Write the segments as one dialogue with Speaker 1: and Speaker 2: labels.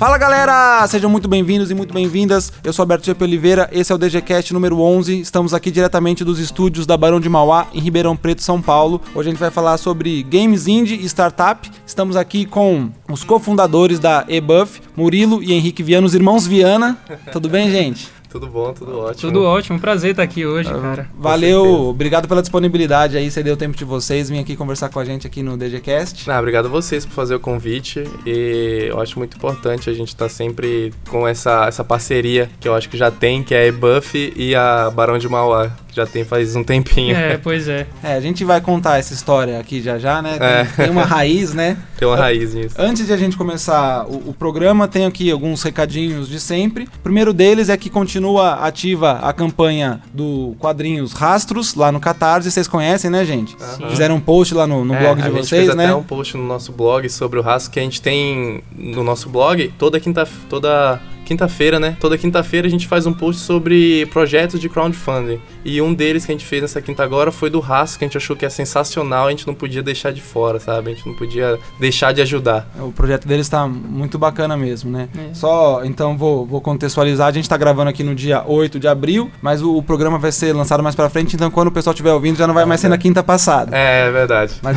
Speaker 1: Fala galera, sejam muito bem-vindos e muito bem-vindas. Eu sou Alberto G. Oliveira, esse é o DGCast número 11. Estamos aqui diretamente dos estúdios da Barão de Mauá, em Ribeirão Preto, São Paulo. Hoje a gente vai falar sobre games indie e startup. Estamos aqui com os cofundadores da eBuff, Murilo e Henrique Viana, os irmãos Viana. Tudo bem, gente?
Speaker 2: Tudo bom, tudo ótimo.
Speaker 3: Tudo ótimo, prazer estar aqui hoje, cara.
Speaker 1: Valeu, obrigado pela disponibilidade aí, você deu tempo de vocês, vim aqui conversar com a gente aqui no DGCast.
Speaker 2: Ah, obrigado a vocês por fazer o convite e eu acho muito importante a gente estar tá sempre com essa, essa parceria que eu acho que já tem, que é a eBuff e a Barão de Mauá já tem faz um tempinho.
Speaker 3: É, pois é.
Speaker 1: É, a gente vai contar essa história aqui já já, né? Tem, é. tem uma raiz, né?
Speaker 2: Tem uma raiz nisso.
Speaker 1: Antes de a gente começar o, o, programa, tem aqui alguns recadinhos de sempre. O primeiro deles é que continua ativa a campanha do quadrinhos Rastros lá no Catarse. Vocês conhecem, né, gente? Uhum. Fizeram um post lá no, no é, blog de vocês,
Speaker 2: fez
Speaker 1: né?
Speaker 2: até um post no nosso blog sobre o rastro que a gente tem no nosso blog toda quinta toda quinta-feira, né? Toda quinta-feira a gente faz um post sobre projetos de crowdfunding. E um deles que a gente fez nessa quinta agora foi do Raço, que a gente achou que é sensacional, a gente não podia deixar de fora, sabe? A gente não podia deixar de ajudar.
Speaker 1: O projeto deles está muito bacana mesmo, né? É. Só, então, vou, vou contextualizar. A gente está gravando aqui no dia 8 de abril, mas o, o programa vai ser lançado mais para frente, então quando o pessoal estiver ouvindo já não vai mais ser na quinta passada.
Speaker 2: É, é verdade.
Speaker 1: Mas,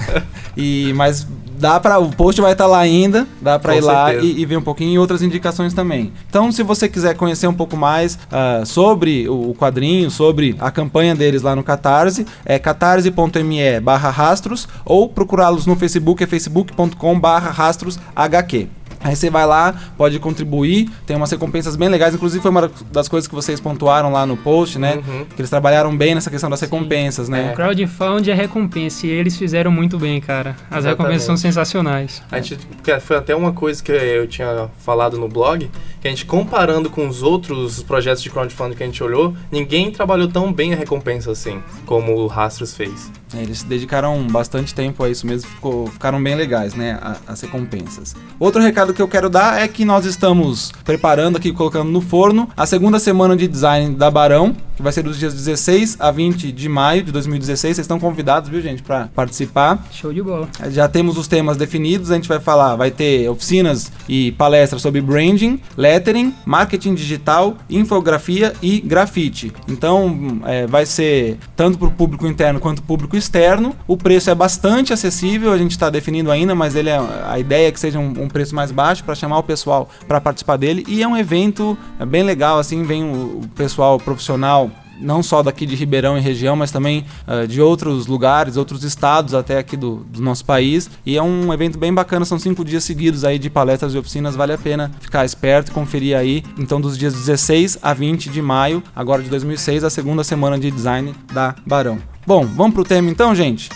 Speaker 1: e, mas dá para o post vai estar tá lá ainda, dá para ir lá e, e, ver um pouquinho e outras indicações também. Então, se você quiser conhecer um pouco mais uh, sobre o quadrinho, sobre a campanha deles lá no Catarse, é catarse.me/rastros ou procurá-los no Facebook, é facebook.com/rastrosHQ. Aí você vai lá, pode contribuir, tem umas recompensas bem legais, inclusive foi uma das coisas que vocês pontuaram lá no post, né? Uhum. Que eles trabalharam bem nessa questão das recompensas, Sim. né?
Speaker 3: É. Crowdfunding é recompensa e eles fizeram muito bem, cara. As Exatamente. recompensas são sensacionais.
Speaker 2: A gente, foi até uma coisa que eu tinha falado no blog, que a gente comparando com os outros projetos de crowdfunding que a gente olhou, ninguém trabalhou tão bem a recompensa assim, como o Rastros fez.
Speaker 1: É, eles se dedicaram bastante tempo a isso mesmo, ficou, ficaram bem legais, né? as recompensas. Outro recado que eu quero dar é que nós estamos preparando aqui, colocando no forno, a segunda semana de design da Barão, que vai ser dos dias 16 a 20 de maio de 2016. Vocês estão convidados, viu, gente, para participar.
Speaker 3: Show de bola.
Speaker 1: Já temos os temas definidos, a gente vai falar, vai ter oficinas e palestras sobre branding, lettering, marketing digital, infografia e grafite. Então, é, vai ser tanto para o público interno quanto público externo. O preço é bastante acessível, a gente está definindo ainda, mas ele é, a ideia é que seja um, um preço mais baixo para chamar o pessoal para participar dele. E é um evento é bem legal, assim, vem o, o pessoal profissional não só daqui de Ribeirão e região, mas também uh, de outros lugares, outros estados até aqui do, do, nosso país. E é um evento bem bacana, são cinco dias seguidos aí de palestras e oficinas, vale a pena ficar esperto, conferir aí. Então, dos dias 16 a 20 de maio, agora de 2006, a segunda semana de design da Barão. Bom, vamos pro tema então, gente?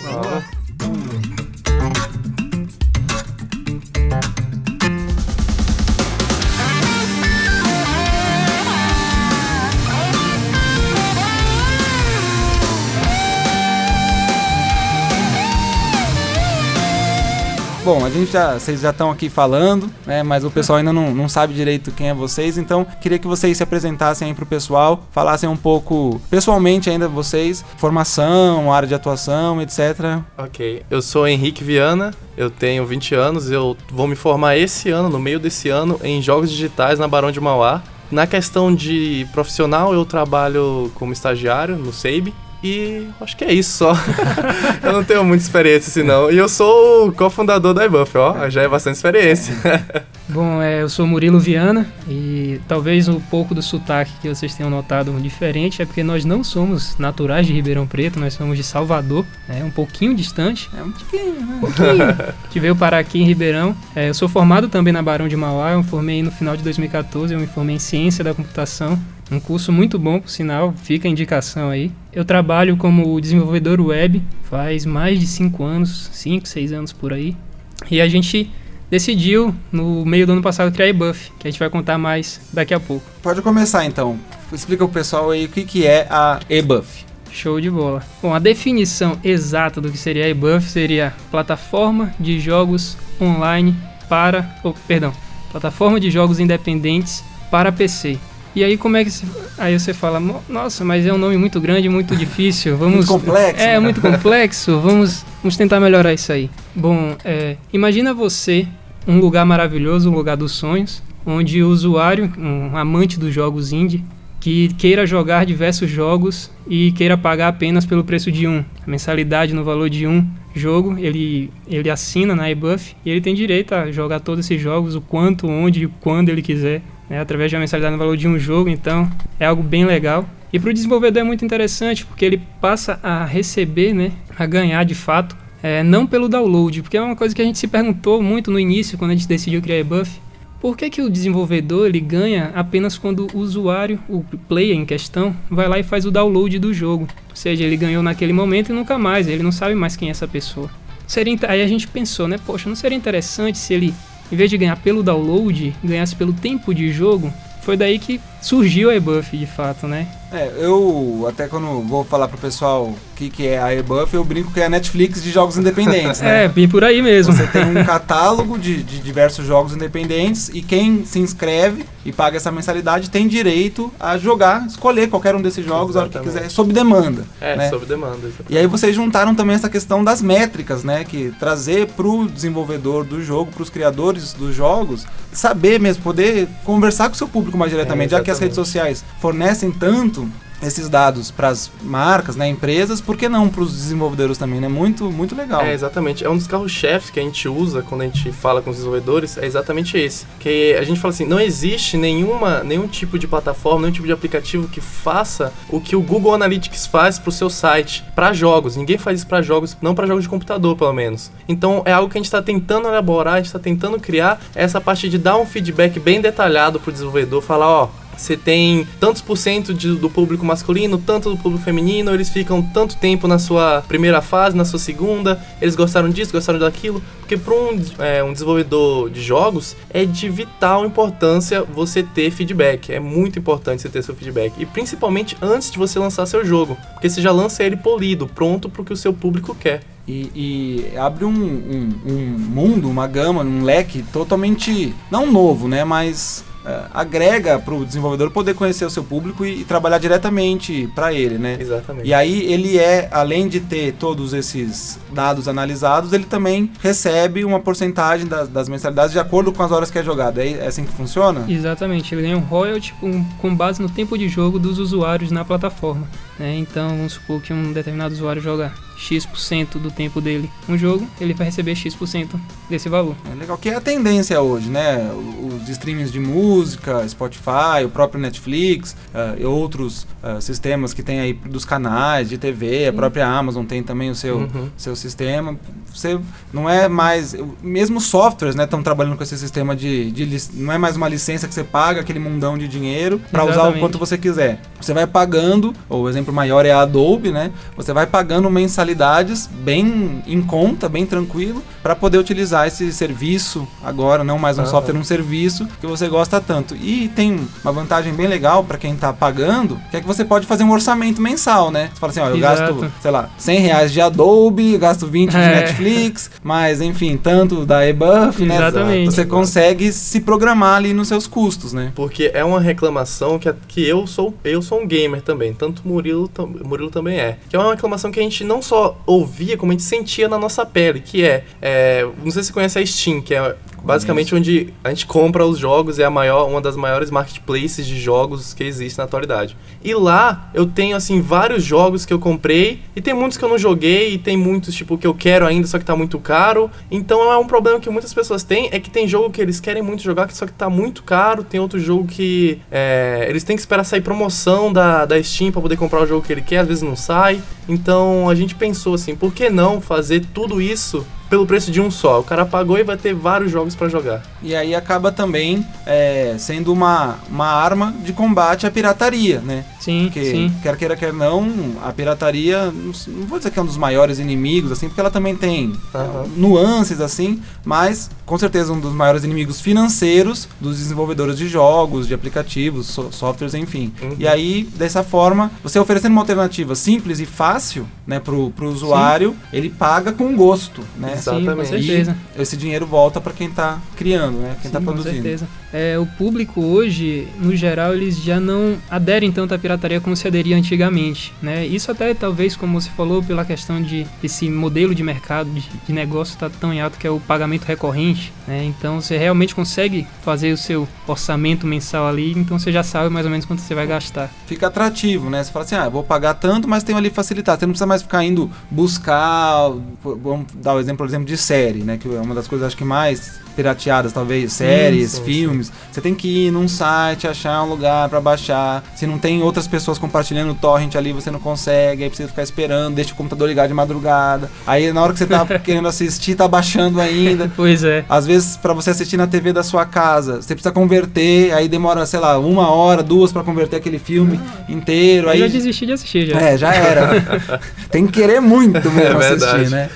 Speaker 1: Bom, a gente já, vocês já estão aqui falando, né? Mas o pessoal ainda não, não sabe direito quem é vocês, então queria que vocês se apresentassem aí pro pessoal, falassem um pouco pessoalmente ainda vocês, formação, área de atuação, etc.
Speaker 2: Ok, eu sou Henrique Viana, eu tenho 20 anos, eu vou me formar esse ano, no meio desse ano, em jogos digitais na Barão de Mauá. Na questão de profissional, eu trabalho como estagiário no SEIB, e acho que é isso só. eu não tenho muita experiência assim não. E eu sou o cofundador da iBuff, ó. Já é bastante experiência.
Speaker 3: Bom, é, eu sou Murilo Viana e talvez um pouco do sotaque que vocês tenham notado diferente é porque nós não somos naturais de Ribeirão Preto, nós somos de Salvador, é um pouquinho distante. É um pouquinho, né? Um pouquinho. que veio parar aqui em Ribeirão. É, eu sou formado também na Barão de Mauá, eu me formei no final de 2014, eu me formei em Ciência da Computação um curso muito bom, por sinal, fica a indicação aí. Eu trabalho como desenvolvedor web faz mais de 5 anos, 5, 6 anos por aí. E a gente decidiu, no meio do ano passado, criar a eBuff, que a gente vai contar mais daqui a pouco.
Speaker 1: Pode começar então. Explica pro pessoal aí o que, que é a eBuff.
Speaker 3: Show de bola. Bom, a definição exata do que seria a eBuff seria plataforma de jogos online para. Oh, perdão. Plataforma de jogos independentes para PC. E aí como é que se, aí você fala, nossa, mas é um nome muito grande, muito difícil, vamos
Speaker 1: muito complexo.
Speaker 3: É, né? muito complexo. Vamos, vamos tentar melhorar isso aí. Bom, é, imagina você um lugar maravilhoso, um lugar dos sonhos, onde o usuário, um amante dos jogos indie, que queira jogar diversos jogos e queira pagar apenas pelo preço de um, a mensalidade no valor de um jogo, ele, ele assina na eBuff e ele tem direito a jogar todos esses jogos, o quanto, onde e quando ele quiser, né, através de uma mensalidade no valor de um jogo, então é algo bem legal. E para o desenvolvedor é muito interessante, porque ele passa a receber, né, a ganhar de fato, é, não pelo download, porque é uma coisa que a gente se perguntou muito no início, quando a gente decidiu criar eBuff, por que, que o desenvolvedor ele ganha apenas quando o usuário, o player em questão, vai lá e faz o download do jogo? Ou seja, ele ganhou naquele momento e nunca mais, ele não sabe mais quem é essa pessoa. Seria, aí a gente pensou, né? Poxa, não seria interessante se ele, em vez de ganhar pelo download, ganhasse pelo tempo de jogo? Foi daí que surgiu a eBuff de fato, né?
Speaker 1: É, eu até quando vou falar pro pessoal o que, que é a eBuff, eu brinco que é a Netflix de jogos independentes, né?
Speaker 3: É, bem por aí mesmo.
Speaker 1: Você tem um catálogo de, de diversos jogos independentes e quem se inscreve e paga essa mensalidade tem direito a jogar, escolher qualquer um desses jogos a hora que quiser, sob demanda.
Speaker 2: É,
Speaker 1: né?
Speaker 2: sob demanda. Exatamente.
Speaker 1: E aí vocês juntaram também essa questão das métricas, né? Que trazer pro desenvolvedor do jogo, pros criadores dos jogos, saber mesmo, poder conversar com o seu público mais diretamente, é, já que as redes sociais fornecem tanto esses dados para as marcas, né, empresas, por que não para os desenvolvedores também, né? Muito, muito legal.
Speaker 2: É, exatamente. É um dos carros-chefes que a gente usa quando a gente fala com os desenvolvedores, é exatamente esse. Que a gente fala assim, não existe nenhuma, nenhum tipo de plataforma, nenhum tipo de aplicativo que faça o que o Google Analytics faz para o seu site, para jogos. Ninguém faz isso para jogos, não para jogos de computador, pelo menos. Então, é algo que a gente está tentando elaborar, a gente está tentando criar essa parte de dar um feedback bem detalhado para o desenvolvedor, falar, ó, você tem tantos por cento do público masculino, tanto do público feminino, eles ficam tanto tempo na sua primeira fase, na sua segunda, eles gostaram disso, gostaram daquilo, porque para um, é, um desenvolvedor de jogos é de vital importância você ter feedback, é muito importante você ter seu feedback, e principalmente antes de você lançar seu jogo, porque você já lança ele polido, pronto para o que o seu público quer.
Speaker 1: E, e, abre um, um, um, mundo, uma gama, um leque totalmente, não novo, né, mas uh, agrega para o desenvolvedor poder conhecer o seu público e, e trabalhar diretamente para ele, né?
Speaker 2: Exatamente.
Speaker 1: E aí ele é, além de ter todos esses dados analisados, ele também recebe uma porcentagem das, das mensalidades de acordo com as horas que é jogado. É, é assim que funciona?
Speaker 3: Exatamente. Ele ganha um royalty com, com base no tempo de jogo dos usuários na plataforma. Né? Então, vamos supor que um determinado usuário joga X% do tempo dele um jogo, ele vai receber X% desse valor.
Speaker 1: É legal, que é a tendência hoje, né? Os streamings de música, Spotify, o próprio Netflix uh, e outros uh, sistemas que tem aí dos canais de TV, a própria Amazon tem também o seu, uhum. seu sistema. Você não é mais. Mesmo softwares, né? Estão trabalhando com esse sistema de, de. Não é mais uma licença que você paga aquele mundão de dinheiro para usar o quanto você quiser. Você vai pagando, ou o exemplo maior é a Adobe, né? Você vai pagando mensalidade mensalidades bem em conta, bem tranquilo, para poder utilizar esse serviço agora, não mais um uhum. software, um serviço que você gosta tanto. E tem uma vantagem bem legal para quem está pagando, que é que você pode fazer um orçamento mensal, né? Você fala assim, ó, eu Exato. gasto, sei lá, 100 reais de Adobe, gasto 20 é. de Netflix, mas enfim, tanto da eBuff, né?
Speaker 3: Exatamente.
Speaker 1: Você consegue se programar ali nos seus custos, né?
Speaker 2: Porque é uma reclamação que, que eu sou eu sou um gamer também, tanto Murilo, Murilo também é. Que é uma reclamação que a gente não só ouvia, como a gente sentia na nossa pele, que é, é não sei se você conhece a Steam, que é basicamente onde a gente compra os jogos, é a maior, uma das maiores marketplaces de jogos que existe na atualidade. E lá eu tenho assim vários jogos que eu comprei e tem muitos que eu não joguei e tem muitos tipo que eu quero ainda, só que tá muito caro. Então é um problema que muitas pessoas têm, é que tem jogo que eles querem muito jogar, só que tá muito caro, tem outro jogo que é, eles têm que esperar sair promoção da, da Steam para poder comprar o jogo que ele quer, às vezes não sai. Então a gente pensou assim, por que não fazer tudo isso pelo preço de um só. O cara pagou e vai ter vários jogos para jogar.
Speaker 1: E aí acaba também é, sendo uma, uma arma de combate à pirataria, né?
Speaker 3: Sim,
Speaker 1: porque,
Speaker 3: sim.
Speaker 1: quer queira, quer não, a pirataria, não vou dizer que é um dos maiores inimigos, assim, porque ela também tem uhum. nuances, assim, mas com certeza um dos maiores inimigos financeiros dos desenvolvedores de jogos, de aplicativos, so softwares, enfim. Uhum. E aí, dessa forma, você oferecendo uma alternativa simples e fácil, né, pro, pro usuário, Sim. ele paga com gosto, né?
Speaker 3: Sim, com
Speaker 2: Exatamente.
Speaker 3: certeza.
Speaker 1: E esse dinheiro volta para quem tá criando, né? Quem tá
Speaker 3: Sim, com
Speaker 1: produzindo.
Speaker 3: certeza. É, o público hoje, no geral, eles já não aderem tanto à pirataria como se aderia antigamente, né? Isso até talvez, como você falou, pela questão de esse modelo de mercado, de, de negócio tá tão em alto que é o pagamento recorrente, né? Então você realmente consegue fazer o seu orçamento mensal ali, então você já sabe mais ou menos quanto você vai gastar.
Speaker 1: Fica atrativo, né? Você fala assim, ah, vou pagar tanto, mas tem ali facilitado. Você não precisa mais ficar indo buscar, vamos dar o exemplo, por exemplo, de série, né? Que é uma das coisas acho que mais pirateadas, talvez, séries,
Speaker 2: sim, sim.
Speaker 1: filmes. Você tem que ir num site, achar um lugar pra baixar. Se não tem outras pessoas compartilhando o torrent ali, você não consegue, aí precisa ficar esperando, deixa o computador ligado de madrugada. Aí na hora que você tá querendo assistir, tá baixando ainda.
Speaker 3: Pois é.
Speaker 1: Às vezes, pra você assistir na TV da sua casa, você precisa converter, aí demora, sei lá, uma hora, duas pra converter aquele filme inteiro.
Speaker 3: Eu
Speaker 1: Aí
Speaker 3: já desisti de assistir já.
Speaker 1: é, já era. Tem que querer muito mesmo
Speaker 2: É
Speaker 1: assistir, né?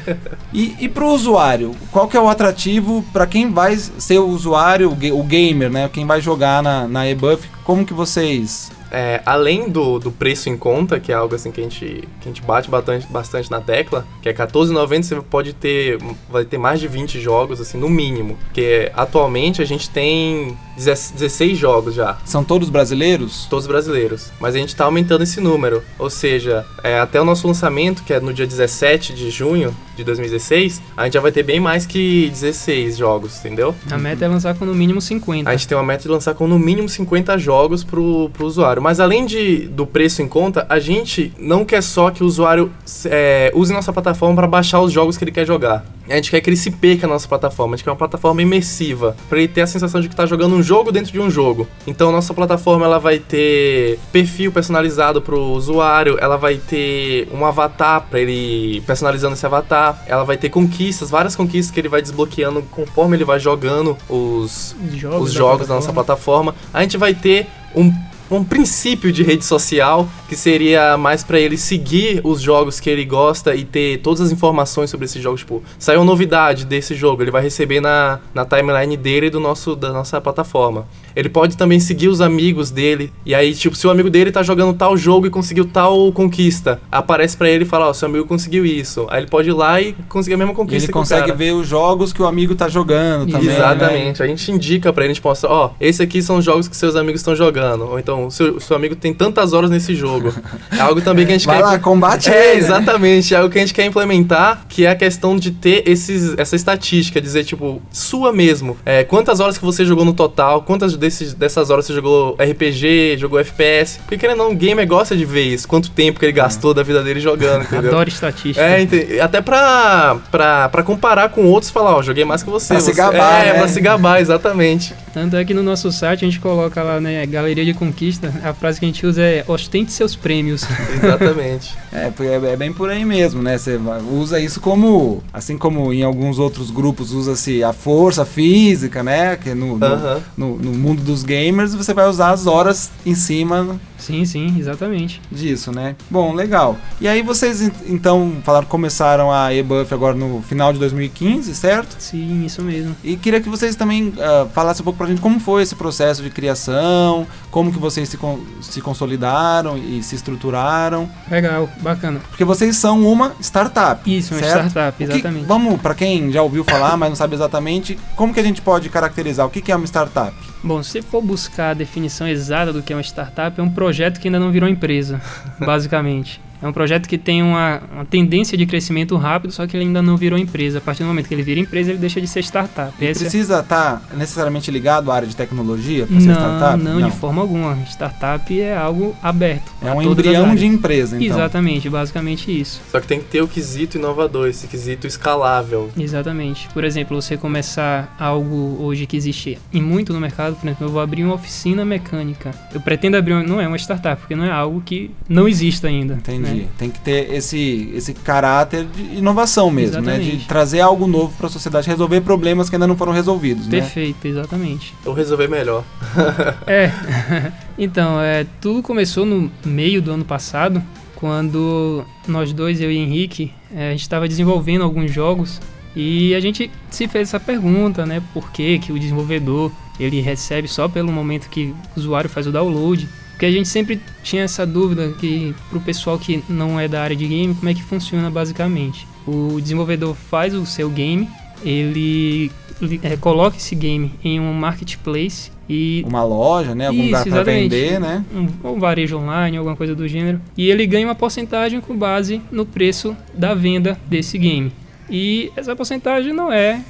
Speaker 1: E, e pro usuário, qual que é o atrativo pra quem vai ser o usuário, o gamer, né? Quem vai jogar na, na eBuff, como que vocês...
Speaker 2: É, além do, do preço em conta, que é algo assim que a gente, que a gente bate bastante, bastante na tecla, que é R$14,90 você pode ter, vai ter mais de 20 jogos, assim, no mínimo. Porque atualmente a gente tem 16 jogos já,
Speaker 1: São todos brasileiros?
Speaker 2: todos brasileiros. Mas a gente tá aumentando esse número. Ou seja, é, até o nosso lançamento, que é no dia 17 de junho de 2016, a gente já vai ter bem mais que 16 jogos, entendeu?
Speaker 3: A meta é lançar com no mínimo 50.
Speaker 2: A gente tem uma meta de lançar com no mínimo 50 jogos pro, pro usuário. Mas além de, do preço em conta, a gente não quer só que o usuário é, use nossa plataforma para baixar os jogos que ele quer jogar. A gente quer que ele se perca na nossa plataforma. A gente quer uma plataforma imersiva, para ele ter a sensação de que tá jogando um jogo dentro de um jogo. Então nossa plataforma ela vai ter perfil personalizado pro usuário, ela vai ter um avatar para ele personalizando esse avatar, ela vai ter conquistas, várias conquistas que ele vai desbloqueando conforme ele vai jogando os
Speaker 3: jogos
Speaker 2: os
Speaker 3: da
Speaker 2: jogos da nossa plataforma. A gente vai ter um, um princípio de rede social que seria mais pra ele seguir os jogos que ele gosta e ter todas as informações sobre esse jogo. Tipo, saiu uma novidade desse jogo, ele vai receber na, na timeline dele e do nosso, da nossa plataforma. Ele pode também seguir os amigos dele. E aí, tipo, se o amigo dele tá jogando tal jogo e conseguiu tal conquista, aparece pra ele e fala, ó, seu amigo conseguiu isso. Aí ele pode ir lá e conseguir a mesma
Speaker 1: E
Speaker 2: conquista.
Speaker 1: ele
Speaker 2: que o
Speaker 1: consegue ver os jogos que o amigo tá jogando também, né?
Speaker 2: Exatamente. A gente indica pra ele, a gente mostra, ó, esse aqui são os jogos que seus amigos estão jogando. Ou então, seu, seu amigo tem tantas horas nesse jogo. É algo também que a gente
Speaker 1: Vai
Speaker 2: quer.
Speaker 1: lá, combate
Speaker 2: É,
Speaker 1: ele, né?
Speaker 2: exatamente. É algo que a gente quer implementar, que é a questão de ter esses, essa estatística, dizer, tipo, sua mesmo. É, quantas horas que você jogou no total, quantas desses, dessas horas você jogou RPG, jogou FPS. Porque querendo ou não, o gamer gosta de ver isso, quanto tempo que ele gastou da vida dele jogando, entendeu?
Speaker 3: Adoro estatística.
Speaker 2: É, ente- até pra, pra, pra comparar com outros, falar, ó, joguei mais que você.
Speaker 1: Pra se
Speaker 2: você-
Speaker 1: gabar,
Speaker 2: É,
Speaker 1: né?
Speaker 2: pra se gabar, exatamente.
Speaker 3: Tanto é que no nosso site a gente coloca lá, né, Galeria de Conquista, a frase que a gente usa é ostente seus prêmios.
Speaker 2: Exatamente.
Speaker 1: É, porque é é bem por aí mesmo, né? Você usa isso como, assim como em alguns outros grupos usa-se a força física, né? Que no, no,
Speaker 2: Aham.
Speaker 1: no- no mundo dos gamers você vai usar as horas em cima
Speaker 3: sim, sim, exatamente.
Speaker 1: disso, né? Bom, legal. E aí vocês en- então falaram que começaram a eBuff agora no final de 2015, certo?
Speaker 3: Sim, isso mesmo.
Speaker 1: E queria que vocês também ah, falassem um pouco pra gente como foi esse processo de criação, como que vocês se, con- se consolidaram e se estruturaram.
Speaker 3: Legal, bacana.
Speaker 1: Porque vocês são uma startup.
Speaker 3: Isso, uma
Speaker 1: certo?
Speaker 3: startup,
Speaker 1: O que-
Speaker 3: exatamente.
Speaker 1: vamos, para quem já ouviu falar, mas não sabe exatamente, como que a gente pode caracterizar o que que é uma startup?
Speaker 3: Bom, se for buscar a definição exata do que é uma startup, é um projeto que ainda não virou empresa, basicamente. É um projeto que tem uma, uma tendência de crescimento rápido, só que ele ainda não virou empresa. A partir do momento que ele vira empresa, ele deixa de ser startup. É-
Speaker 1: Precisa estar necessariamente ligado à área de tecnologia para ser
Speaker 3: Não,
Speaker 1: startup?
Speaker 3: não, de forma alguma. Startup é algo aberto.
Speaker 1: É um embrião de empresa, então.
Speaker 3: Exatamente, basicamente isso.
Speaker 2: Só que tem que ter o quesito inovador, esse quesito escalável.
Speaker 3: Exatamente. Por exemplo, você começar algo hoje que existe e muito no mercado, por exemplo, eu vou abrir uma oficina mecânica. Eu pretendo abrir, uma, não é uma startup, porque não é algo que não existe ainda.
Speaker 1: Entendi.
Speaker 3: Né?
Speaker 1: Tem que ter esse, esse caráter de inovação mesmo, né? De
Speaker 3: Exatamente.
Speaker 1: trazer algo novo para a sociedade, resolver problemas que ainda não foram resolvidos, né?
Speaker 3: Perfeito, exatamente.
Speaker 2: Ou resolver melhor.
Speaker 3: É. então, é, tudo começou no meio do ano passado, quando nós dois, eu e Henrique, é, a gente estava desenvolvendo alguns jogos e a gente se fez essa pergunta, né? Por que, que o desenvolvedor ele recebe só pelo momento que o usuário faz o download? Porque a gente sempre tinha essa dúvida que pro pessoal que não é da área de game, como é que funciona basicamente. O desenvolvedor faz o seu game, ele é, coloca esse game em um marketplace e
Speaker 1: uma loja, né, algum
Speaker 3: Isso,
Speaker 1: lugar para vender, né?
Speaker 3: um, um varejo online, alguma coisa do gênero, e ele ganha uma porcentagem com base no preço da venda desse game. E essa porcentagem não é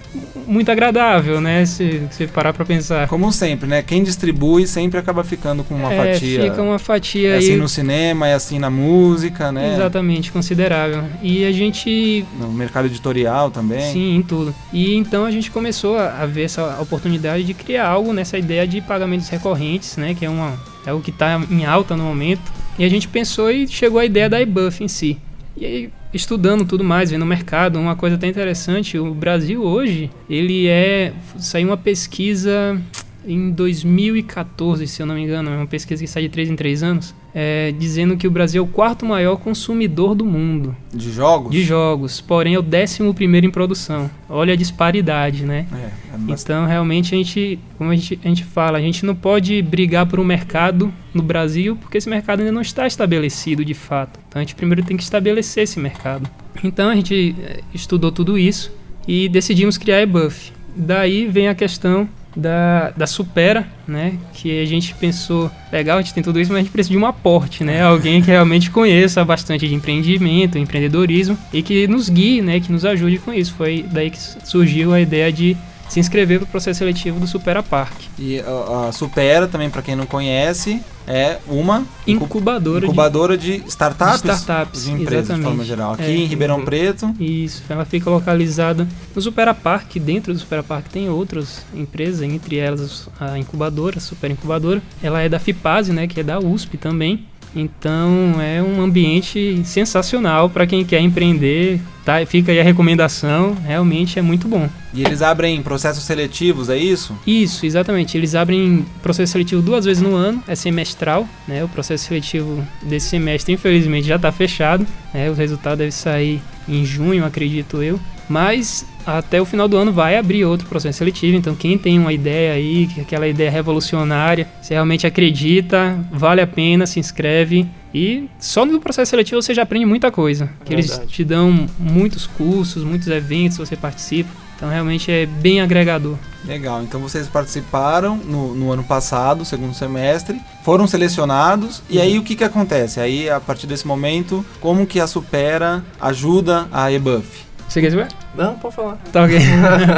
Speaker 3: muito agradável, né? Se você parar pra pensar.
Speaker 1: Como sempre, né? Quem distribui sempre acaba ficando com uma
Speaker 3: é,
Speaker 1: fatia.
Speaker 3: Fica uma fatia
Speaker 1: é
Speaker 3: aí.
Speaker 1: assim no cinema, é assim na música, né?
Speaker 3: Exatamente, considerável. E a gente
Speaker 1: No mercado editorial também.
Speaker 3: Sim, em tudo. E então a gente começou a, a ver essa oportunidade de criar algo nessa ideia de pagamentos recorrentes, né? Que é, uma, é o que está em alta no momento. E a gente pensou e chegou à ideia da eBuff em si. E aí, estudando tudo mais, vendo o mercado, uma coisa até interessante, o Brasil hoje, ele é... Saiu uma pesquisa em 2014, se eu não me engano, é uma pesquisa que sai de 3 em 3 anos, é, dizendo que o Brasil é o quarto maior consumidor do mundo
Speaker 1: De jogos?
Speaker 3: de jogos, porém é o décimo primeiro em produção. Olha a disparidade, né?
Speaker 1: É, é bastante.
Speaker 3: Então, realmente, a gente, como a gente, a gente fala, a gente não pode brigar por um mercado no Brasil, porque esse mercado ainda não está estabelecido de fato. Então, a gente primeiro tem que estabelecer esse mercado. Então, a gente eh, estudou tudo isso e decidimos criar a eBuff. Daí vem a questão da, da Supera, né? Que a gente pensou, legal, a gente tem tudo isso, mas a gente precisa de um aporte, né? Alguém que realmente conheça bastante de empreendimento, empreendedorismo e que nos guie, né? Que nos ajude com isso. Foi daí que surgiu a ideia de se inscrever para o processo seletivo do Supera Park.
Speaker 1: E a, a Supera, também para quem não conhece, é uma incu-
Speaker 3: Incubadora,
Speaker 1: incubadora de, startups,
Speaker 3: de startups,
Speaker 1: de empresas de
Speaker 3: exatamente.
Speaker 1: forma geral. Aqui
Speaker 3: É.
Speaker 1: em Ribeirão. Preto,
Speaker 3: de... Isso, ela fica localizada no Supera Park. Dentro do Supera Park tem outras empresas, entre elas a incubadora, a Super Incubadora. Ela é da FIPASE, né? Que é da USP também. Então é um ambiente sensacional para quem quer empreender. Tá? Fica aí a recomendação, realmente é muito bom.
Speaker 1: e eles abrem processos seletivos, é isso?
Speaker 3: Isso, exatamente. Eles abrem processo seletivo duas vezes no ano, é semestral, né? O processo seletivo desse semestre, infelizmente, já está fechado, né? O resultado deve sair em junho, acredito eu. Mas até o final do ano vai abrir outro processo seletivo, então quem tem uma ideia aí, que aquela ideia revolucionária, se realmente acredita, vale a pena, se inscreve. E só no processo seletivo você já aprende muita coisa. Que eles te dão muitos cursos, muitos eventos, você participa. Então realmente é bem agregador.
Speaker 1: Legal, então vocês participaram no, no ano passado, segundo semestre, foram selecionados, e aí o que que acontece? Aí, a partir desse momento, como que a Supera ajuda a eBuff?
Speaker 3: Você quer saber?
Speaker 2: Não, pode falar.
Speaker 3: Tá ok.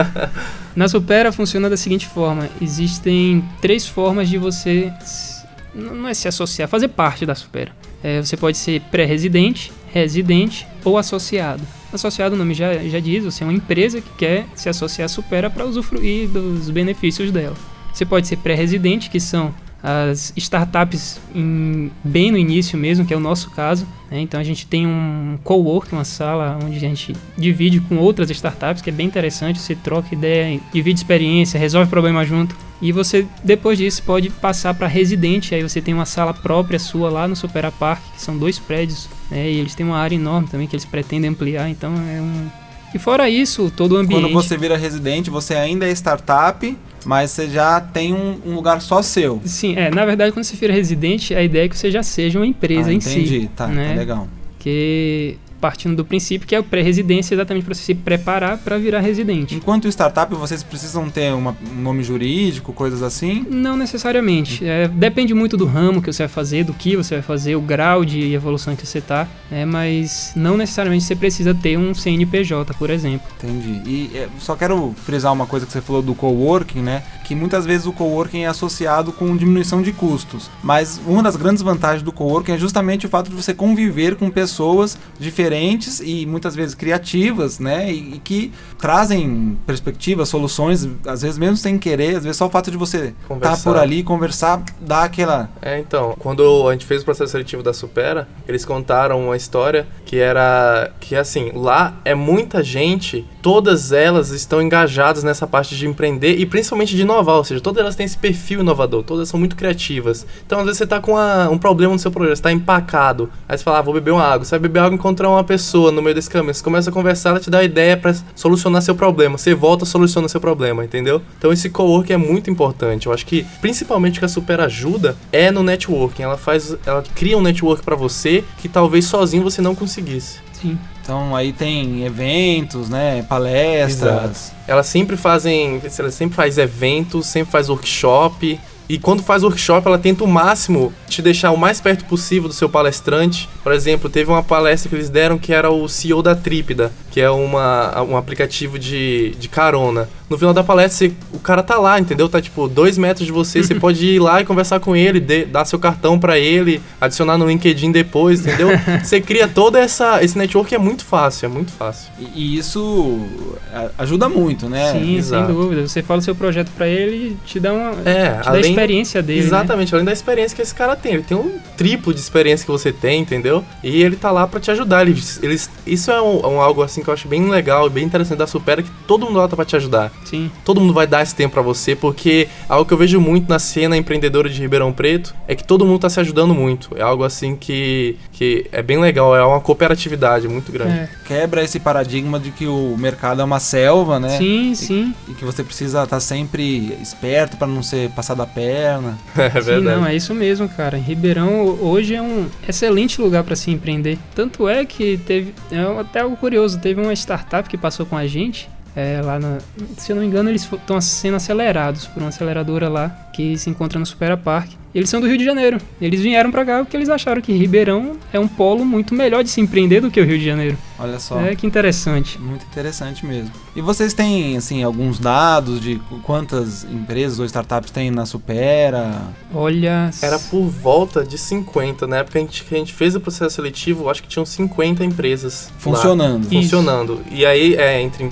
Speaker 3: Na Supera funciona da seguinte forma: existem três formas de você não é se associar, fazer parte da Supera. É, você pode ser pré-residente, residente ou associado. Associado, o nome já, já diz, você é uma empresa que quer se associar à Supera para usufruir dos benefícios dela. Você pode ser pré-residente, que são as startups em- bem no início mesmo, que é o nosso caso. né? Então a gente tem um co-work, uma sala onde a gente divide com outras startups, que é bem interessante. Você troca ideia, divide experiência, resolve problema junto. E você, depois disso, pode passar para residente. Aí você tem uma sala própria sua lá no Supera Park, que são dois prédios. Né? E eles têm uma área enorme também que eles pretendem ampliar. Então é um. E fora isso, todo o ambiente.
Speaker 1: Quando você vira residente, você ainda é startup, mas você já tem um, um lugar só seu.
Speaker 3: Sim, é, na verdade, quando você vira residente, a ideia é que você já seja uma empresa
Speaker 1: ah,
Speaker 3: em
Speaker 1: entendi,
Speaker 3: si.
Speaker 1: tá,
Speaker 3: né?
Speaker 1: tá legal.
Speaker 3: Que partindo do princípio que é o pré-residência exatamente para você se preparar para virar residente.
Speaker 1: Enquanto startup, vocês precisam ter uma- um nome jurídico, coisas assim?
Speaker 3: Não necessariamente. É, depende muito do ramo que você vai fazer, do que você vai fazer, o grau de evolução que você tá, né? Mas não necessariamente você precisa ter um CNPJ, por exemplo.
Speaker 1: Entendi. E é, só quero frisar uma coisa que você falou do coworking, né? Que muitas vezes o coworking é associado com diminuição de custos. Mas uma das grandes vantagens do coworking é justamente o fato de você conviver com pessoas diferentes e muitas vezes criativas, né? E, e que trazem perspectivas, soluções, às vezes mesmo sem querer, às vezes só o fato de você estar
Speaker 2: Conversar.
Speaker 1: por ali, conversar, dá aquela.
Speaker 2: É, então, quando a gente fez o processo seletivo da Supera, eles contaram uma história que era que assim, lá é muita gente, todas elas estão engajadas nessa parte de empreender e principalmente de inovar, ou seja, todas elas têm esse perfil inovador, todas são muito criativas. Então, às vezes você tá com uma- um problema no seu projeto, você tá empacado, aí você fala, ah, vou beber uma água, você vai beber água e encontrar uma pessoa no meio desse caminho, você começa a conversar, ela te dá ideia pra solucionar seu problema, você volta, soluciona seu problema, entendeu? Então esse coworking é muito importante. Eu acho que principalmente que a Super ajuda é no networking. Ela faz, ela cria um network pra você que talvez sozinho você não conseguisse.
Speaker 3: Sim.
Speaker 1: Então aí tem eventos, né, palestras.
Speaker 2: Elas sempre fazem, ela sempre faz eventos, sempre faz workshop. E quando faz workshop, ela tenta o máximo te deixar o mais perto possível do seu palestrante. Por exemplo, teve uma palestra que eles deram que era o CEO da Trípida, que é uma, um aplicativo de, de carona. No final da palestra, você, o cara tá lá, entendeu? Tá tipo dois metros de você, você pode ir lá e conversar com ele, de, dar seu cartão para ele, adicionar no LinkedIn depois, entendeu? você cria toda essa esse network é muito fácil, é muito fácil.
Speaker 1: E, e isso ajuda muito, né?
Speaker 3: Sim, Exato. sem dúvida. Você fala o seu projeto para ele, te dá uma
Speaker 2: é,
Speaker 3: te além, dá a experiência dele,
Speaker 2: né? Exatamente,
Speaker 3: né?
Speaker 2: além da experiência que esse cara tem, ele tem um triplo de experiência que você tem, entendeu? E ele tá lá para te ajudar. Eles, eles, isso é um, um, algo assim que eu acho bem legal e bem interessante da Supera, que todo mundo lá tá pra te ajudar.
Speaker 3: Sim.
Speaker 2: Todo mundo vai dar esse tempo para você, porque algo que eu vejo muito na cena empreendedora de Ribeirão Preto é que todo mundo tá se ajudando muito. É algo assim que, que é bem legal, é uma cooperatividade muito grande. É.
Speaker 1: Quebra esse paradigma de que o mercado é uma selva, né?
Speaker 3: Sim, e, sim.
Speaker 1: E que você precisa estar tá sempre esperto para não ser passado a perna.
Speaker 2: É verdade. Sim,
Speaker 3: não, é isso mesmo, cara. Ribeirão hoje é um excelente lugar para se empreender. Tanto é que teve, é até algo curioso, teve uma startup que passou com a gente é, lá na, se eu não me engano, eles estão sendo acelerados por uma aceleradora lá que se encontra no Supera Park. Eles são do Rio de Janeiro. Eles vieram para cá porque eles acharam que Ribeirão é um polo muito melhor de se empreender do que o Rio de Janeiro.
Speaker 1: Olha só.
Speaker 3: É que interessante.
Speaker 1: Muito interessante mesmo. E vocês têm assim alguns dados de quantas empresas ou startups tem na Supera?
Speaker 3: Olha,
Speaker 2: era por volta de 50, na época que a gente, que a gente fez o processo seletivo, acho que tinham 50 empresas
Speaker 1: funcionando.
Speaker 2: Lá, funcionando. E aí é entre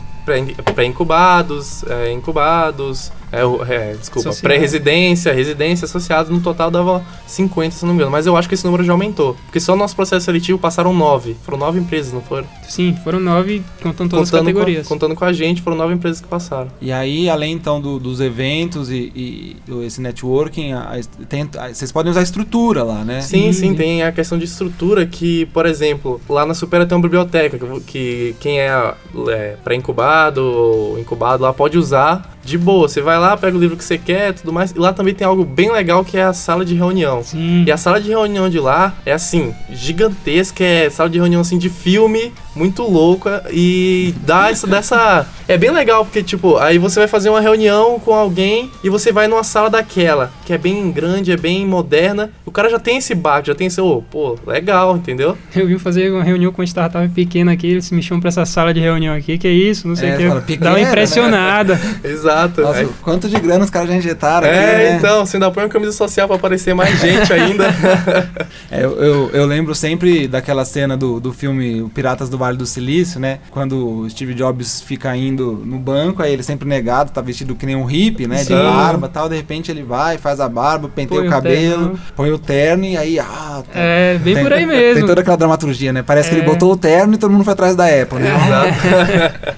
Speaker 2: pré-incubados, é, incubados, é, é, desculpa, pré-residência, residência associados, no total dava 50, se não me engano. Mas eu acho que esse número já aumentou. Porque só no nosso processo seletivo passaram nove. Foram nove empresas, não foram?
Speaker 3: Sim, foram nove, contando todas contando as categorias.
Speaker 2: Com, contando com a gente, foram nove empresas que passaram.
Speaker 1: E aí, além então do, dos eventos e, e, esse networking, a, a, tem, a, vocês podem usar a estrutura lá, né?
Speaker 2: Sim, sim, tem a questão de estrutura que, por exemplo, lá na Supera tem uma biblioteca que, que quem é, é pré-incubado ou incubado lá pode usar de boa. Você vai lá, pega o livro que você quer tudo mais. E lá também tem algo bem legal que é a sala de reunião.
Speaker 3: Sim.
Speaker 2: E a sala de reunião de lá é assim, gigantesca, é sala de reunião assim de filme, muito louca. E dá essa dessa. É bem legal, porque, tipo, aí você vai fazer uma reunião com alguém e você vai numa sala daquela, que é bem grande, é bem moderna. O cara já tem esse bar, já tem esse, oh, pô, legal, entendeu?
Speaker 3: Eu vi fazer uma reunião com uma startup pequena aqui, eles me chamam pra essa sala de reunião aqui, que é isso, não sei o é,
Speaker 1: que.
Speaker 3: Dá uma né? impressionada.
Speaker 2: Né? Exato. Exato.
Speaker 1: Nossa, é. quanto de grana os caras já injetaram
Speaker 2: é,
Speaker 1: aqui,
Speaker 2: né? então, você ainda põe uma camisa social pra aparecer mais gente ainda.
Speaker 1: é, eu, eu, eu, lembro sempre daquela cena do, do filme Piratas do Vale do Silício, né? Quando o Steve Jobs fica indo no banco, aí ele sempre negado, tá vestido que nem um hippie, né? Sim. De barba e tal, de repente ele vai, faz a barba, penteia põe o cabelo, o põe o terno e aí, ah...
Speaker 3: Tá, é, bem tem, por aí mesmo.
Speaker 1: Tem toda aquela dramaturgia, né? Parece é. que ele é. botou o terno e todo mundo foi atrás da Apple, né?
Speaker 2: Exato.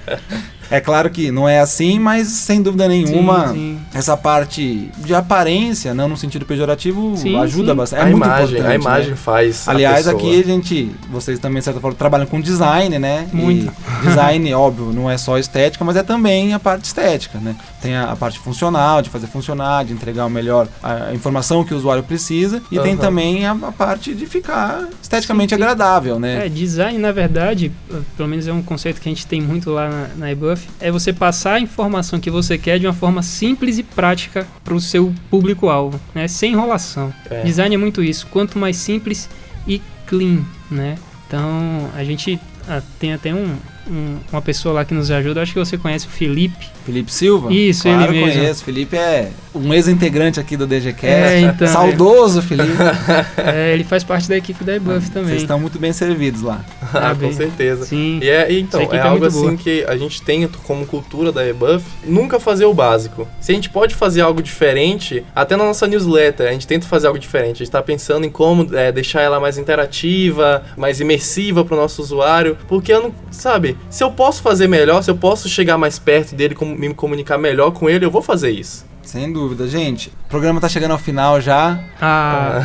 Speaker 1: É claro que não é assim, mas sem dúvida nenhuma, sim, sim. essa parte de aparência, não no sentido pejorativo, sim, ajuda bastante. É
Speaker 2: a
Speaker 1: muito
Speaker 2: imagem,
Speaker 1: importante.
Speaker 2: A imagem né? faz.
Speaker 1: Aliás, a aqui a gente, vocês também, de certa forma, trabalham com design, né?
Speaker 3: Muito.
Speaker 1: E design, óbvio, não é só estética, mas é também a parte estética, né? Tem a, a parte funcional, de fazer funcionar, de entregar o melhor, a, a informação que o usuário precisa, e uhum. tem também a, a, parte de ficar esteticamente agradável, né?
Speaker 3: É, design, na verdade, pelo menos é um conceito que a gente tem muito lá na, na eBuff, é você passar a informação que você quer de uma forma simples e prática para o seu público-alvo, né? Sem enrolação. É. Design é muito isso. Quanto mais simples e clean, né? Então, a gente ah, tem até um, um, uma pessoa lá que nos ajuda, acho que você conhece o Felipe.
Speaker 1: Felipe Silva?
Speaker 3: Isso,
Speaker 1: claro,
Speaker 3: ele mesmo.
Speaker 1: conheço. Felipe é um ex-integrante aqui do DGCast.
Speaker 3: É, então,
Speaker 1: Saudoso, Felipe.
Speaker 3: É, ele faz parte da equipe da eBuff também.
Speaker 1: Vocês estão muito bem servidos lá.
Speaker 2: ah, com certeza.
Speaker 3: Sim.
Speaker 2: E é, então, é, é algo assim boa. que a gente tem como cultura da eBuff, nunca fazer o básico. Se a gente pode fazer algo diferente, até na nossa newsletter, a gente tenta fazer algo diferente. A gente está pensando em como é, deixar ela mais interativa, mais imersiva para o nosso usuário, porque eu não, sabe, se eu posso fazer melhor, se eu posso chegar mais perto dele, me comunicar melhor com ele, eu vou fazer isso.
Speaker 1: Sem dúvida, gente. O programa tá chegando ao final já.
Speaker 3: Ah.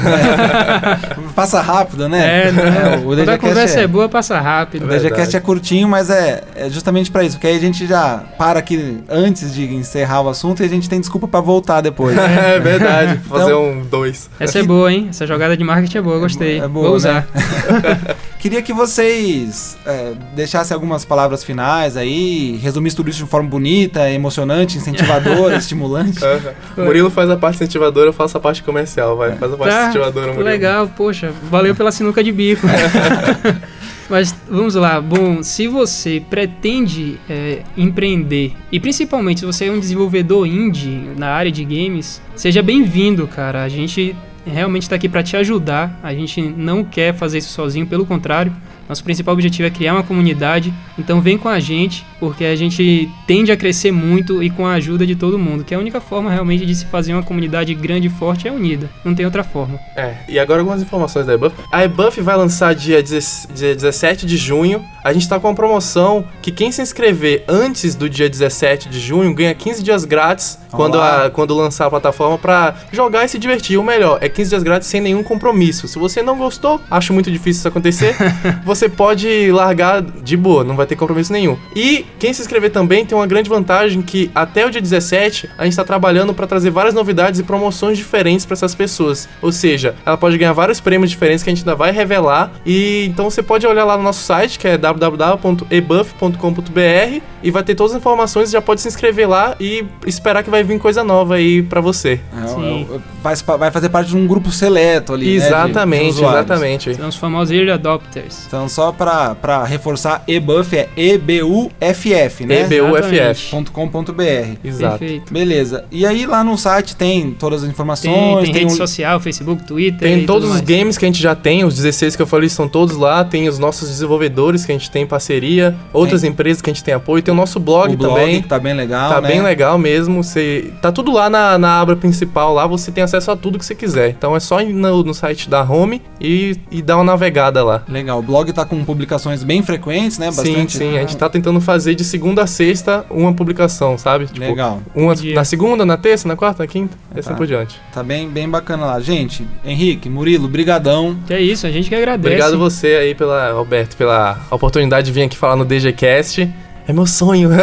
Speaker 1: É. passa rápido, né?
Speaker 3: É, não. É, o Quando a conversa é, é, boa, passa rápido.
Speaker 1: O DGCast é curtinho, mas é, é justamente para isso. Porque aí a gente já para aqui antes de encerrar o assunto e a gente tem desculpa para voltar depois.
Speaker 2: é verdade. Fazer então, um dois.
Speaker 3: Essa é é boa, hein? Essa jogada de marketing é boa, gostei. É boa, Vou usar. Né?
Speaker 1: Queria que vocês é, deixassem algumas palavras finais aí, resumissem tudo isso de forma bonita, emocionante, incentivadora, estimulante.
Speaker 2: Uhum. Murilo faz a parte incentivadora, eu faço a parte comercial, vai. Faz a parte
Speaker 3: Tá,
Speaker 2: incentivadora, Murilo.
Speaker 3: Legal, poxa, valeu pela sinuca de bico. Mas vamos lá, bom, se você pretende é, empreender e principalmente se você é um desenvolvedor indie na área de games, seja bem-vindo, cara. A gente realmente está aqui para te ajudar. A gente não quer fazer isso sozinho, pelo contrário. Nosso principal objetivo é criar uma comunidade, então vem com a gente, porque a gente tende a crescer muito e com a ajuda de todo mundo, que é a única forma realmente de se fazer uma comunidade grande e forte é unida. Não tem outra forma.
Speaker 2: É, e agora algumas informações da eBuff. A eBuff vai lançar dia, 10 dia 17 de junho. A gente tá com uma promoção que quem se inscrever antes do dia 17 de junho ganha 15 dias grátis quando, a, quando lançar a plataforma pra jogar e se divertir. O melhor, é 15 dias grátis sem nenhum compromisso. Se você não gostou, acho muito difícil isso acontecer, você pode largar de boa, não vai ter compromisso nenhum. E quem se inscrever também tem uma grande vantagem que até o dia 17 a gente tá trabalhando para trazer várias novidades e promoções diferentes para essas pessoas. Ou seja, ela pode ganhar vários prêmios diferentes que a gente ainda vai revelar. E então você pode olhar lá no nosso site, que é www.ebuff.com.br e vai ter todas as informações, já pode se inscrever lá e esperar que vai vir coisa nova aí para você.
Speaker 1: É,
Speaker 3: Sim.
Speaker 1: é, faz pa- vai fazer parte de um grupo seleto ali. né, de- de
Speaker 2: exatamente, exatamente.
Speaker 3: São os famosos early adopters.
Speaker 1: Então, só pra, pra reforçar, eBuff é E-B-U-F-F, né?
Speaker 2: EBUFF.
Speaker 1: .com.br.
Speaker 2: Exato.
Speaker 3: Perfeito.
Speaker 1: Beleza. E aí lá no site tem todas as informações,
Speaker 3: Tem, tem, rede
Speaker 1: um-
Speaker 3: social, Facebook, Twitter.
Speaker 2: Tem
Speaker 3: e
Speaker 2: todos
Speaker 3: tudo
Speaker 2: os
Speaker 3: mais.
Speaker 2: games que a gente já tem, os 16 que eu falei estão todos lá, tem os nossos desenvolvedores que a gente tem em parceria, outras empresas que a gente tem apoio, tem o nosso blog,
Speaker 1: o blog,
Speaker 2: também.
Speaker 1: que tá bem legal,
Speaker 2: Tá
Speaker 1: né?
Speaker 2: bem legal mesmo. Você, tá tudo lá na, na aba principal, lá você tem acesso a tudo que você quiser. Então é só ir no, no site da Home e, e dar uma navegada lá.
Speaker 1: Legal. O blog tá com publicações bem frequentes, né?
Speaker 2: Sim,
Speaker 1: Bastante.
Speaker 2: sim. A gente tá tentando fazer de segunda a sexta uma publicação, sabe? Tipo,
Speaker 1: Legal.
Speaker 2: Uma
Speaker 3: Dia.
Speaker 2: na segunda, na terça, na quarta, na quinta, e assim
Speaker 1: Tá.
Speaker 2: por diante.
Speaker 1: Tá bem, bem bacana lá. Gente, Henrique, Murilo, brigadão.
Speaker 3: Que é isso, a gente que agradece.
Speaker 2: Obrigado você aí pela, Roberto, pela oportunidade de vir aqui falar no DGCast. É meu sonho.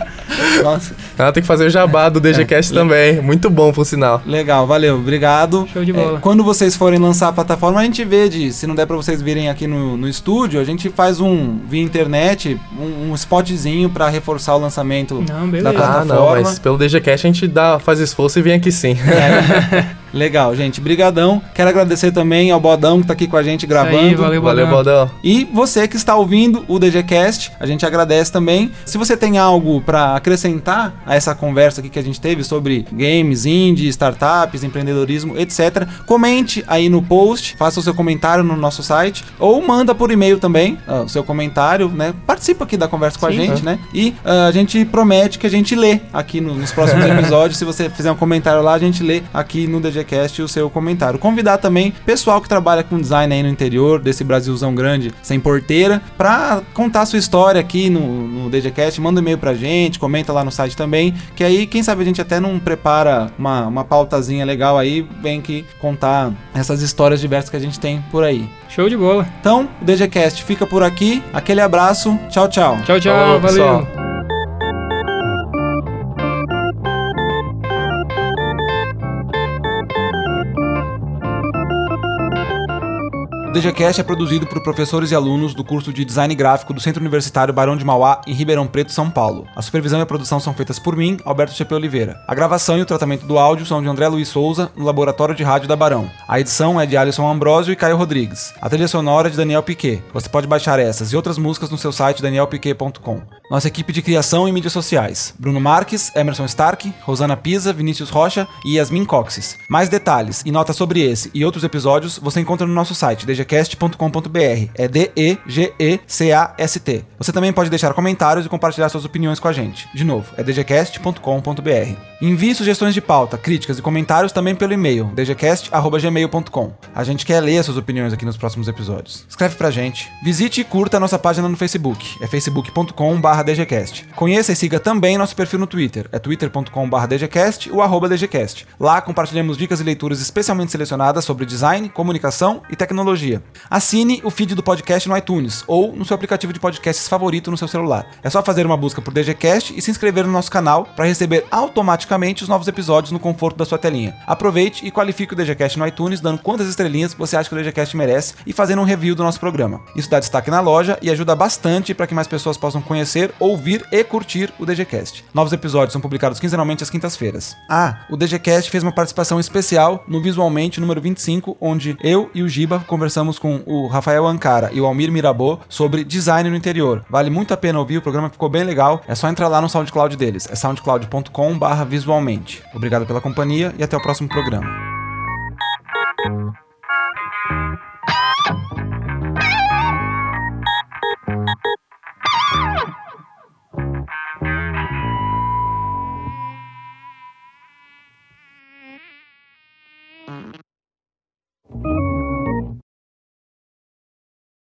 Speaker 1: Nossa,
Speaker 2: Ela tem que fazer o jabá do DGCast também. Muito bom, por sinal.
Speaker 1: legal, valeu, obrigado.
Speaker 3: Show de bola.
Speaker 1: É, quando vocês forem lançar a plataforma, a gente vê de, se não der pra vocês virem aqui no, no estúdio, a gente faz um, via internet, um, um spotzinho pra reforçar o lançamento
Speaker 3: Não,
Speaker 1: da
Speaker 3: beleza.
Speaker 1: plataforma.
Speaker 2: Ah, não, mas pelo DGCast a gente dá, faz esforço e vem aqui sim.
Speaker 1: Legal, gente, brigadão. Quero agradecer também ao Bodão que tá aqui com a gente gravando.
Speaker 3: aí, valeu,
Speaker 2: Valeu,
Speaker 3: Bodão.
Speaker 1: E você que está ouvindo o DGCast, a gente agradece também. Se você tem algo para acrescentar a essa conversa aqui que a gente teve sobre games, indie, startups, empreendedorismo, etc., comente aí no post, faça o seu comentário no nosso site ou manda por e-mail também ah, o seu comentário, né? Participa aqui da conversa com a
Speaker 3: Sim.
Speaker 1: gente, né? E ah, a gente promete que a gente lê aqui no- nos próximos episódios. Se você fizer um comentário lá, a gente lê aqui no DGCast o seu comentário. Convidar também pessoal que trabalha com design aí no interior desse Brasilzão grande, sem porteira, pra contar a sua história aqui no, no DGCast. Manda um e-mail pra gente, comenta lá no site também, que aí, quem sabe a gente até não prepara uma, uma pautazinha legal aí, vem que contar essas histórias diversas que a gente tem por aí.
Speaker 3: Show de bola.
Speaker 1: Então, o DGCast fica por aqui. Aquele abraço. Tchau, tchau.
Speaker 3: Tchau, tchau.
Speaker 2: Falou,
Speaker 3: valeu.
Speaker 2: pessoal.
Speaker 1: DGCast é produzido por professores e alunos do curso de Design Gráfico do Centro Universitário Barão de Mauá, em Ribeirão Preto, São Paulo. A supervisão e a produção são feitas por mim, Alberto Chepe Oliveira. A gravação e o tratamento do áudio são de André Luiz Souza, no Laboratório de Rádio da Barão. A edição é de Alisson Ambrosio e Caio Rodrigues. A trilha sonora é de Daniel Piquet. Você pode baixar essas e outras músicas no seu site danielpiquet.com. Nossa equipe de criação e mídias sociais: Bruno Marques, Emerson Stark, Rosana Pisa, Vinícius Rocha e Yasmin Coxes. Mais detalhes e notas sobre esse e outros episódios você encontra no nosso site dgcast.com.br. É D-E-G-E-C-A-S-T. Você também pode deixar comentários e compartilhar suas opiniões com a gente. De novo, é dgcast.com.br. Envie sugestões de pauta, críticas e comentários também pelo e-mail dgcast.gmail.com. A gente quer ler suas opiniões aqui nos próximos episódios. Escreve pra gente. Visite e curta a nossa página no Facebook. É facebook.com.br dgcast. Conheça e siga também nosso perfil no Twitter. É twitter.com.br dgcast ou arroba dgcast. Lá compartilhamos dicas e leituras especialmente selecionadas sobre design, comunicação e tecnologia. Assine o feed do podcast no iTunes ou no seu aplicativo de podcasts favorito no seu celular. É só fazer uma busca por DGCast e se inscrever no nosso canal para receber automaticamente automaticamente os novos episódios no conforto da sua telinha. Aproveite e qualifique o DGCast no iTunes, dando quantas estrelinhas você acha que o DGCast merece e fazendo um review do nosso programa. Isso dá destaque na loja e ajuda bastante para que mais pessoas possam conhecer, ouvir e curtir o DGCast. Novos episódios são publicados quinzenalmente às quintas-feiras. Ah, o DGCast fez uma participação especial no Visualmente número 25, onde eu e o Giba conversamos com o Rafael Ancara e o Almir Mirabô sobre design no interior. Vale muito a pena ouvir, o programa ficou bem legal. É só entrar lá no SoundCloud deles. É visualmente. Obrigado pela companhia e até o próximo programa.